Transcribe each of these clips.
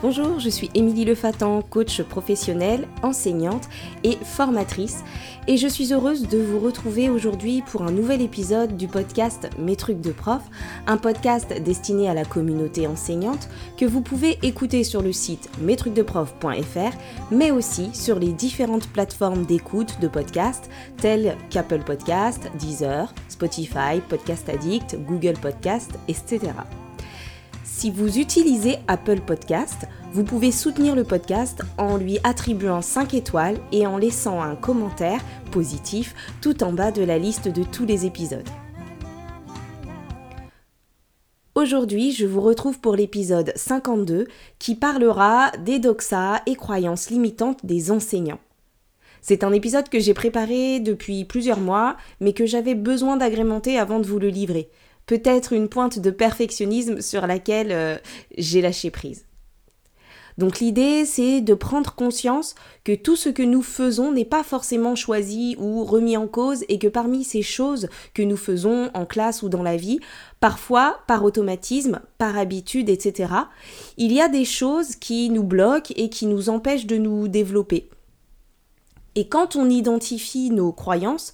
Bonjour, je suis Émilie Lefatan, coach professionnelle, enseignante et formatrice, et je suis heureuse de vous retrouver aujourd'hui pour un nouvel épisode du podcast Mes trucs de prof, un podcast destiné à la communauté enseignante que vous pouvez écouter sur le site mestrucsdeprof.fr, mais aussi sur les différentes plateformes d'écoute de podcasts telles qu'Apple Podcast, Deezer, Spotify, Podcast Addict, Google Podcast, etc. Si vous utilisez Apple Podcast, vous pouvez soutenir le podcast en lui attribuant 5 étoiles et en laissant un commentaire positif tout en bas de la liste de tous les épisodes. Aujourd'hui, je vous retrouve pour l'épisode 52 qui parlera des doxas et croyances limitantes des enseignants. C'est un épisode que j'ai préparé depuis plusieurs mois, mais que j'avais besoin d'agrémenter avant de vous le livrer peut-être une pointe de perfectionnisme sur laquelle euh, j'ai lâché prise. Donc l'idée, c'est de prendre conscience que tout ce que nous faisons n'est pas forcément choisi ou remis en cause et que parmi ces choses que nous faisons en classe ou dans la vie, parfois par automatisme, par habitude, etc., il y a des choses qui nous bloquent et qui nous empêchent de nous développer. Et quand on identifie nos croyances,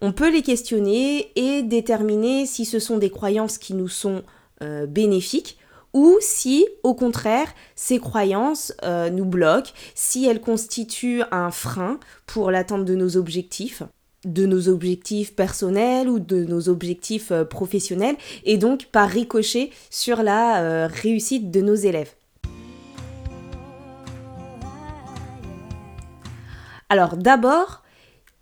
on peut les questionner et déterminer si ce sont des croyances qui nous sont euh, bénéfiques ou si, au contraire, ces croyances euh, nous bloquent, si elles constituent un frein pour l'atteinte de nos objectifs de nos objectifs personnels ou de nos objectifs euh, professionnels et donc par ricochet sur la réussite de nos élèves. Alors d'abord,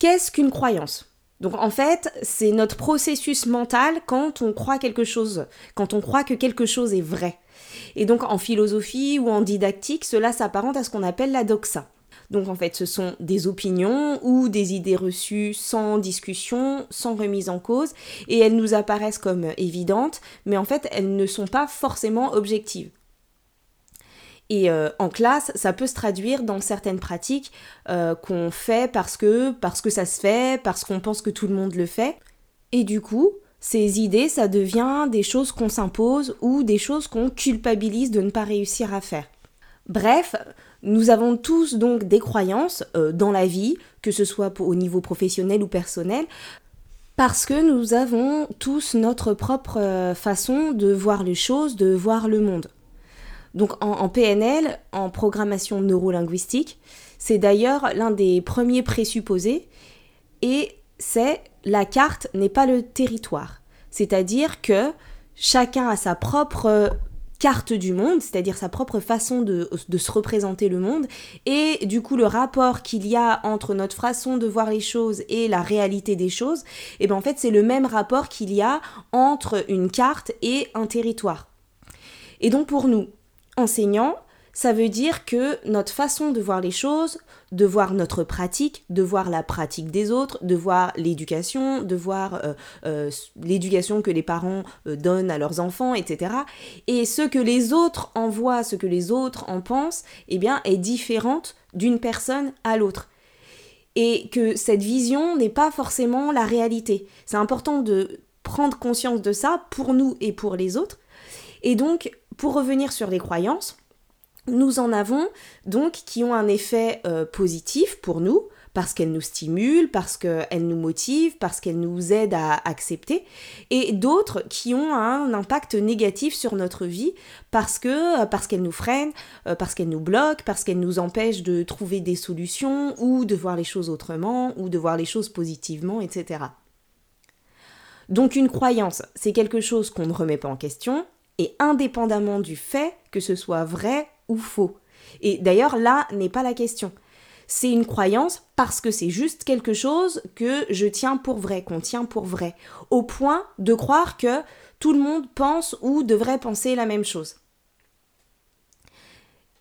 qu'est-ce qu'une croyance? Donc en fait, c'est notre processus mental quand on croit quelque chose, quand on croit que quelque chose est vrai. Et donc en philosophie ou en didactique, cela s'apparente à ce qu'on appelle la doxa. Donc en fait, ce sont des opinions ou des idées reçues sans discussion, sans remise en cause, et elles nous apparaissent comme évidentes, mais en fait, elles ne sont pas forcément objectives. Et euh, en classe, ça peut se traduire dans certaines pratiques euh, qu'on fait parce que, parce que ça se fait, parce qu'on pense que tout le monde le fait. Et du coup, ces idées, ça devient des choses qu'on s'impose ou des choses qu'on culpabilise de ne pas réussir à faire. Bref, nous avons tous donc des croyances euh, dans la vie, que ce soit au niveau professionnel ou personnel, parce que nous avons tous notre propre façon de voir les choses, de voir le monde. Donc en, PNL, en programmation neurolinguistique, c'est d'ailleurs l'un des premiers présupposés et c'est la carte n'est pas le territoire. C'est-à-dire que chacun a sa propre carte du monde, c'est-à-dire sa propre façon de, se représenter le monde, et du coup le rapport qu'il y a entre notre façon de voir les choses et la réalité des choses, et eh bien en fait c'est le même rapport qu'il y a entre une carte et un territoire. Et donc pour nous, enseignant, ça veut dire que notre façon de voir les choses, de voir notre pratique, de voir la pratique des autres, de voir l'éducation, de voir euh, euh, l'éducation que les parents euh, donnent à leurs enfants, etc. Et ce que les autres en voient, ce que les autres en pensent, eh bien, est différente d'une personne à l'autre. Et que cette vision n'est pas forcément la réalité. C'est important de prendre conscience de ça pour nous et pour les autres. Et donc, pour revenir sur les croyances, nous en avons donc qui ont un effet euh, positif pour nous, parce qu'elles nous stimulent, parce qu'elles nous motivent, parce qu'elles nous aident à accepter, et d'autres qui ont un impact négatif sur notre vie, parce que parce qu'elles nous freinent, euh, parce qu'elles nous bloquent, parce qu'elles nous empêchent de trouver des solutions, ou de voir les choses autrement, ou de voir les choses positivement, etc. Donc une croyance, c'est quelque chose qu'on ne remet pas en question, et indépendamment du fait que ce soit vrai ou faux. Et d'ailleurs, là n'est pas la question. C'est une croyance parce que c'est juste quelque chose que je tiens pour vrai, qu'on tient pour vrai, au point de croire que tout le monde pense ou devrait penser la même chose.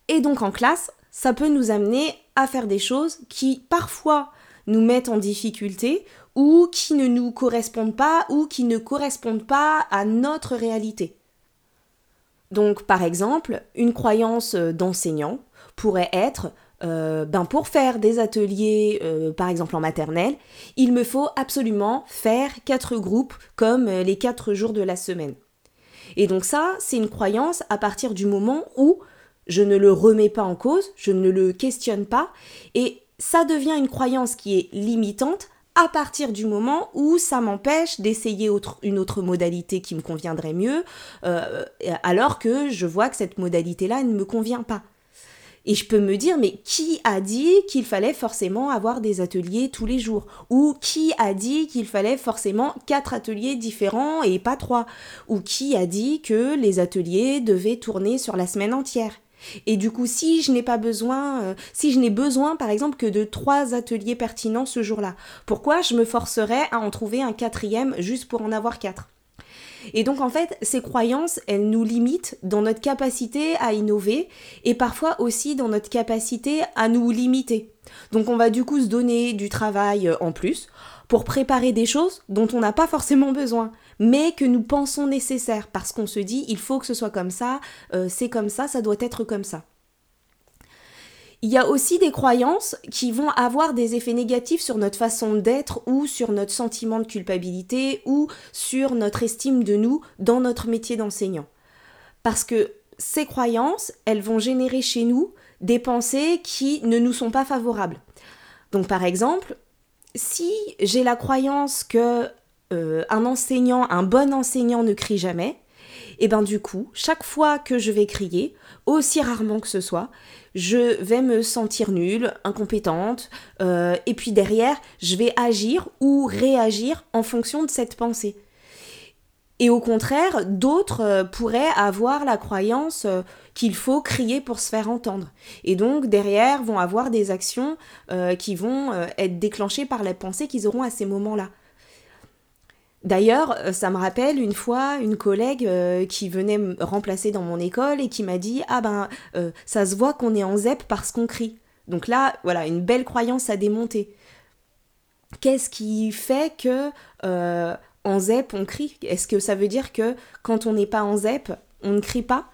Et donc en classe, ça peut nous amener à faire des choses qui parfois nous mettent en difficulté ou qui ne nous correspondent pas ou qui ne correspondent pas à notre réalité. Donc par exemple, une croyance euh, d'enseignant pourrait être euh, ben pour faire des ateliers, euh, par exemple en maternelle, il me faut absolument faire quatre groupes comme les quatre jours de la semaine. Et donc ça, c'est une croyance à partir du moment où je ne le remets pas en cause, je ne le questionne pas, et ça devient une croyance qui est limitante à partir du moment où ça m'empêche d'essayer une autre modalité qui me conviendrait mieux, euh, alors que je vois que cette modalité-là ne me convient pas. Et je peux me dire, mais qui a dit qu'il fallait forcément avoir des ateliers tous les jours? Ou qui a dit qu'il fallait forcément quatre ateliers différents et pas trois? Ou qui a dit que les ateliers devaient tourner sur la semaine entière? Et du coup, si je n'ai pas besoin, euh, si je n'ai besoin par exemple que de trois ateliers pertinents ce jour-là, pourquoi je me forcerais à en trouver un quatrième juste pour en avoir quatre? Et donc en fait, ces croyances, elles nous limitent dans notre capacité à innover et parfois aussi dans notre capacité à nous limiter. Donc on va du coup se donner du travail euh, en plus pour préparer des choses dont on n'a pas forcément besoin, mais que nous pensons nécessaires parce qu'on se dit il faut que ce soit comme ça, euh, c'est comme ça, ça doit être comme ça. Il y a aussi des croyances qui vont avoir des effets négatifs sur notre façon d'être ou sur notre sentiment de culpabilité ou sur notre estime de nous dans notre métier d'enseignant. Parce que ces croyances, elles vont générer chez nous des pensées qui ne nous sont pas favorables. Donc par exemple, si j'ai la croyance que euh, un enseignant, un bon enseignant ne crie jamais, et ben du coup, chaque fois que je vais crier, aussi rarement que ce soit, je vais me sentir nulle, incompétente, euh, et puis derrière, je vais agir ou réagir en fonction de cette pensée. Et au contraire, d'autres euh, pourraient avoir la croyance qu'il faut crier pour se faire entendre. Et donc derrière vont avoir des actions qui vont être déclenchées par la pensée qu'ils auront à ces moments-là. D'ailleurs, euh, ça me rappelle une fois une collègue euh, qui venait me remplacer dans mon école et qui m'a dit Ah ben, euh, ça se voit qu'on est en ZEP parce qu'on crie. Donc là, voilà, une belle croyance à démonter. Qu'est-ce qui fait que en ZEP on crie? Est-ce que ça veut dire que quand on n'est pas en ZEP, on ne crie pas?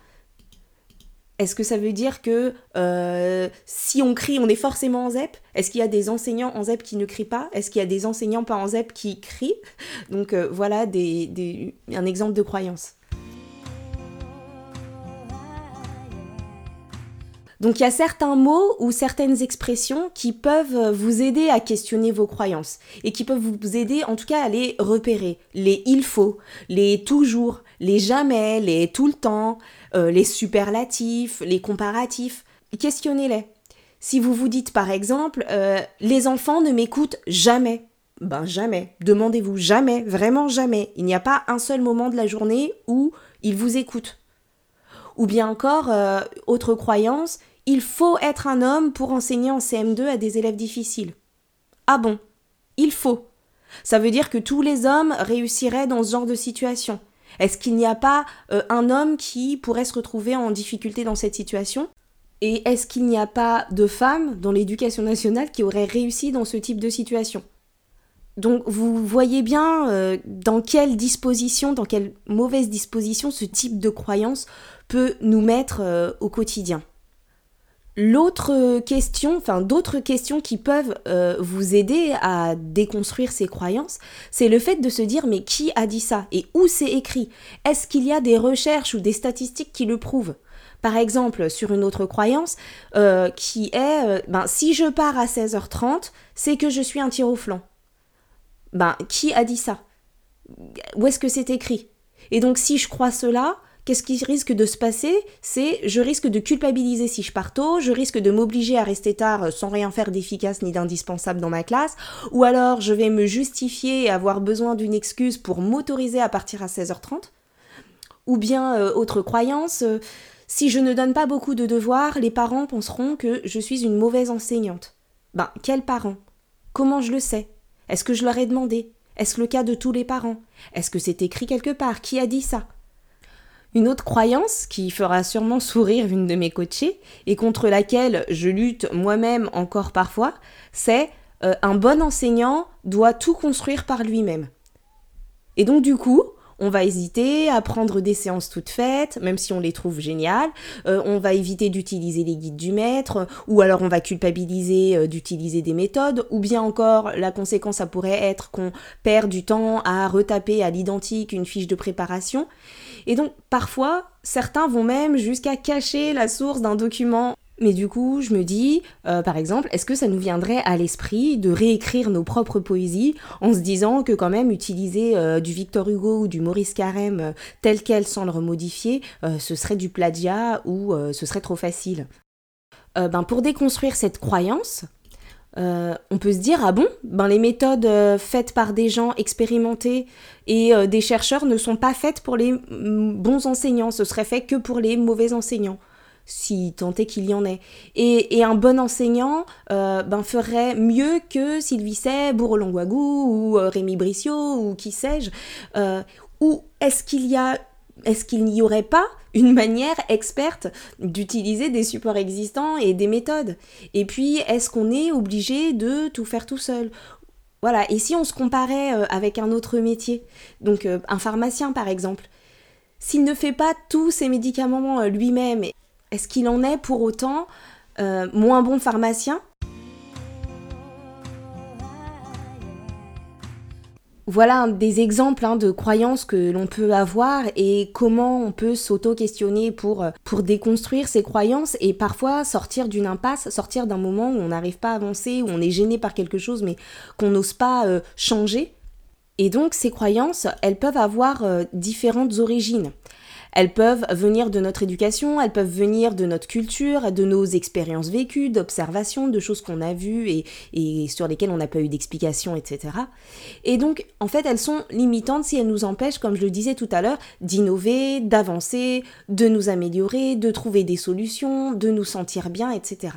Est-ce que ça veut dire que euh, si on crie, on est forcément en ZEP? Est-ce qu'il y a des enseignants en ZEP qui ne crient pas? Est-ce qu'il y a des enseignants pas en ZEP qui crient? Donc euh, voilà un exemple de croyance. Donc il y a certains mots ou certaines expressions qui peuvent vous aider à questionner vos croyances et qui peuvent vous aider en tout cas à les repérer. Les il faut, les toujours, les jamais, les tout le temps, euh, les superlatifs, les comparatifs. Questionnez-les. Si vous vous dites par exemple, euh, les enfants ne m'écoutent jamais, ben jamais. Demandez-vous jamais, vraiment jamais. Il n'y a pas un seul moment de la journée où ils vous écoutent. Ou bien encore, euh, autre croyance, il faut être un homme pour enseigner en CM2 à des élèves difficiles. Ah bon? Il faut. Ça veut dire que tous les hommes réussiraient dans ce genre de situation. Est-ce qu'il n'y a pas euh, un homme qui pourrait se retrouver en difficulté dans cette situation? Et est-ce qu'il n'y a pas de femmes dans l'éducation nationale qui auraient réussi dans ce type de situation? Donc vous voyez bien euh, dans quelle disposition, dans quelle mauvaise disposition ce type de croyance peut nous mettre euh, au quotidien. L'autre question, enfin d'autres questions qui peuvent euh, vous aider à déconstruire ces croyances, c'est le fait de se dire mais qui a dit ça et où c'est écrit? Est-ce qu'il y a des recherches ou des statistiques qui le prouvent? Par exemple, sur une autre croyance euh, qui est euh, ben, si je pars à 16h30, c'est que je suis un tir au flanc. Ben qui a dit ça? Où est-ce que c'est écrit? Et donc si je crois cela, qu'est-ce qui risque de se passer? C'est je risque de culpabiliser si je pars tôt, je risque de m'obliger à rester tard euh, sans rien faire d'efficace ni d'indispensable dans ma classe, ou alors je vais me justifier et avoir besoin d'une excuse pour m'autoriser à partir à 16h30. Ou bien, euh, autre croyance, euh, si je ne donne pas beaucoup de devoirs, les parents penseront que je suis une mauvaise enseignante. Ben, quels parents? Comment je le sais? Est-ce que je leur ai demandé? Est-ce le cas de tous les parents? Est-ce que c'est écrit quelque part? Qui a dit ça? Une autre croyance qui fera sûrement sourire une de mes coachées et contre laquelle je lutte moi-même encore parfois, c'est euh, un bon enseignant doit tout construire par lui-même. Et donc du coup, on va hésiter à prendre des séances toutes faites, même si on les trouve géniales. Euh, on va éviter d'utiliser les guides du maître, ou alors on va culpabiliser euh, d'utiliser des méthodes, ou bien encore la conséquence, ça pourrait être qu'on perd du temps à retaper à l'identique une fiche de préparation. Et donc parfois, certains vont même jusqu'à cacher la source d'un document mais du coup, je me dis, euh, par exemple, est-ce que ça nous viendrait à l'esprit de réécrire nos propres poésies en se disant que quand même utiliser euh, du Victor Hugo ou du Maurice Carême euh, tel quel sans le remodifier, ce serait du plagiat ou ce serait trop facile? Ben, Pour déconstruire cette croyance, on peut se dire, ah bon, ben, les méthodes faites par des gens expérimentés et des chercheurs ne sont pas faites pour les bons enseignants, ce serait fait que pour les mauvais enseignants si tant est qu'il y en ait. Et, un bon enseignant euh, ben, ferait mieux que Sylvie Say, bourreau ou euh, Rémi ou qui sais-je. Euh, ou est-ce qu'il y a est-ce qu'il n'y aurait pas une manière experte d'utiliser des supports existants et des méthodes? Et puis, est-ce qu'on est obligé de tout faire tout seul? Voilà, et si on se comparait avec un autre métier, donc un pharmacien par exemple, s'il ne fait pas tous ses médicaments lui-même est-ce qu'il en est pour autant euh, moins bon pharmacien? Voilà des exemples hein, de croyances que l'on peut avoir et comment on peut s'auto-questionner pour, euh, pour déconstruire ces croyances et parfois sortir d'une impasse, sortir d'un moment où on n'arrive pas à avancer, où on est gêné par quelque chose mais qu'on n'ose pas euh, changer. Et donc ces croyances, elles peuvent avoir différentes origines. Elles peuvent venir de notre éducation, elles peuvent venir de notre culture, de nos expériences vécues, d'observations, de choses qu'on a vues et, sur lesquelles on n'a pas eu d'explication, etc. Et donc, en fait, elles sont limitantes si elles nous empêchent, comme je le disais tout à l'heure, d'innover, d'avancer, de nous améliorer, de trouver des solutions, de nous sentir bien, etc.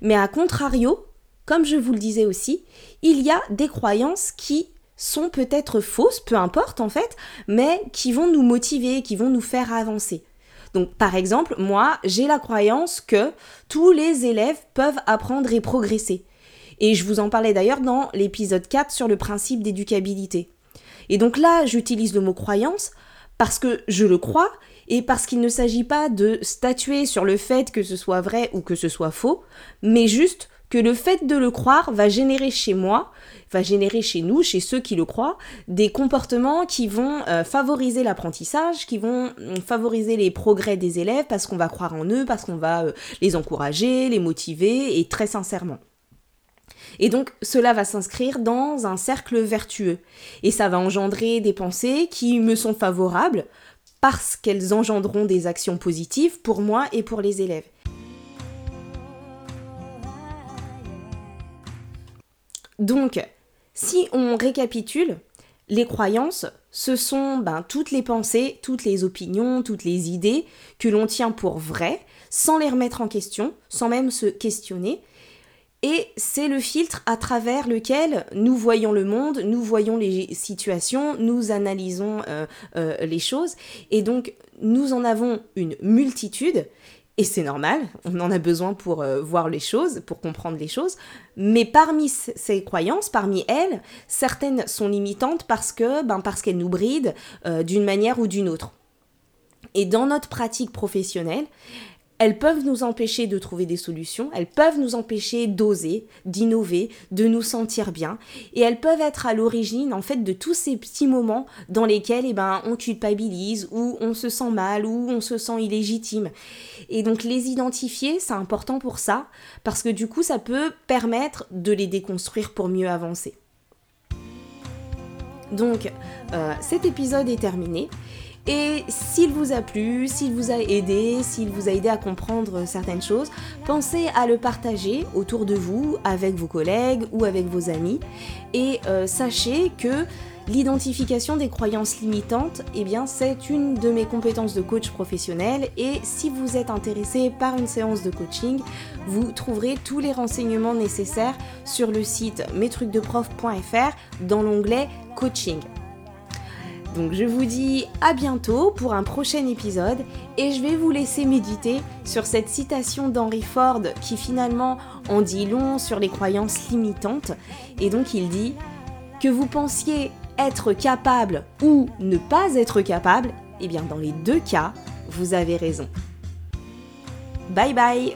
Mais à contrario, comme je vous le disais aussi, il y a des croyances qui sont peut-être fausses, peu importe en fait, mais qui vont nous motiver, qui vont nous faire avancer. Donc par exemple, moi, j'ai la croyance que tous les élèves peuvent apprendre et progresser. Et je vous en parlais d'ailleurs dans l'épisode 4 sur le principe d'éducabilité. Et donc là, j'utilise le mot croyance parce que je le crois et parce qu'il ne s'agit pas de statuer sur le fait que ce soit vrai ou que ce soit faux, mais juste que le fait de le croire va générer chez moi va générer chez nous, chez ceux qui le croient, des comportements qui vont euh, favoriser l'apprentissage, qui vont mm, favoriser les progrès des élèves parce qu'on va croire en eux, parce qu'on va euh, les encourager, les motiver et très sincèrement. Et donc cela va s'inscrire dans un cercle vertueux et ça va engendrer des pensées qui me sont favorables parce qu'elles engendreront des actions positives pour moi et pour les élèves. Donc, si on récapitule, les croyances, ce sont ben, toutes les pensées, toutes les opinions, toutes les idées que l'on tient pour vraies, sans les remettre en question, sans même se questionner. Et c'est le filtre à travers lequel nous voyons le monde, nous voyons les situations, nous analysons euh, euh, les choses. Et donc, nous en avons une multitude. Et c'est normal, on en a besoin pour euh, voir les choses, pour comprendre les choses. Mais parmi ces croyances, parmi elles, certaines sont limitantes parce ben, qu'elles nous brident euh, d'une manière ou d'une autre. Et dans notre pratique professionnelle, elles peuvent nous empêcher de trouver des solutions, elles peuvent nous empêcher d'oser, d'innover, de nous sentir bien, et elles peuvent être à l'origine en fait de tous ces petits moments dans lesquels eh ben, on culpabilise, ou on se sent mal, ou on se sent illégitime. Et donc les identifier, c'est important pour ça, parce que du coup ça peut permettre de les déconstruire pour mieux avancer. Donc euh, cet épisode est terminé. Et s'il vous a plu, s'il vous a aidé, s'il vous a aidé à comprendre certaines choses, pensez à le partager autour de vous, avec vos collègues ou avec vos amis. Et euh, sachez que l'identification des croyances limitantes, eh c'est une de mes compétences de coach professionnel. Et si vous êtes intéressé par une séance de coaching, vous trouverez tous les renseignements nécessaires sur le site mestrucsdeprof.fr dans l'onglet coaching. Donc je vous dis à bientôt pour un prochain épisode et je vais vous laisser méditer sur cette citation d'Henry Ford qui finalement en dit long sur les croyances limitantes. Et donc il dit que vous pensiez être capable ou ne pas être capable, eh bien dans les deux cas, vous avez raison. Bye bye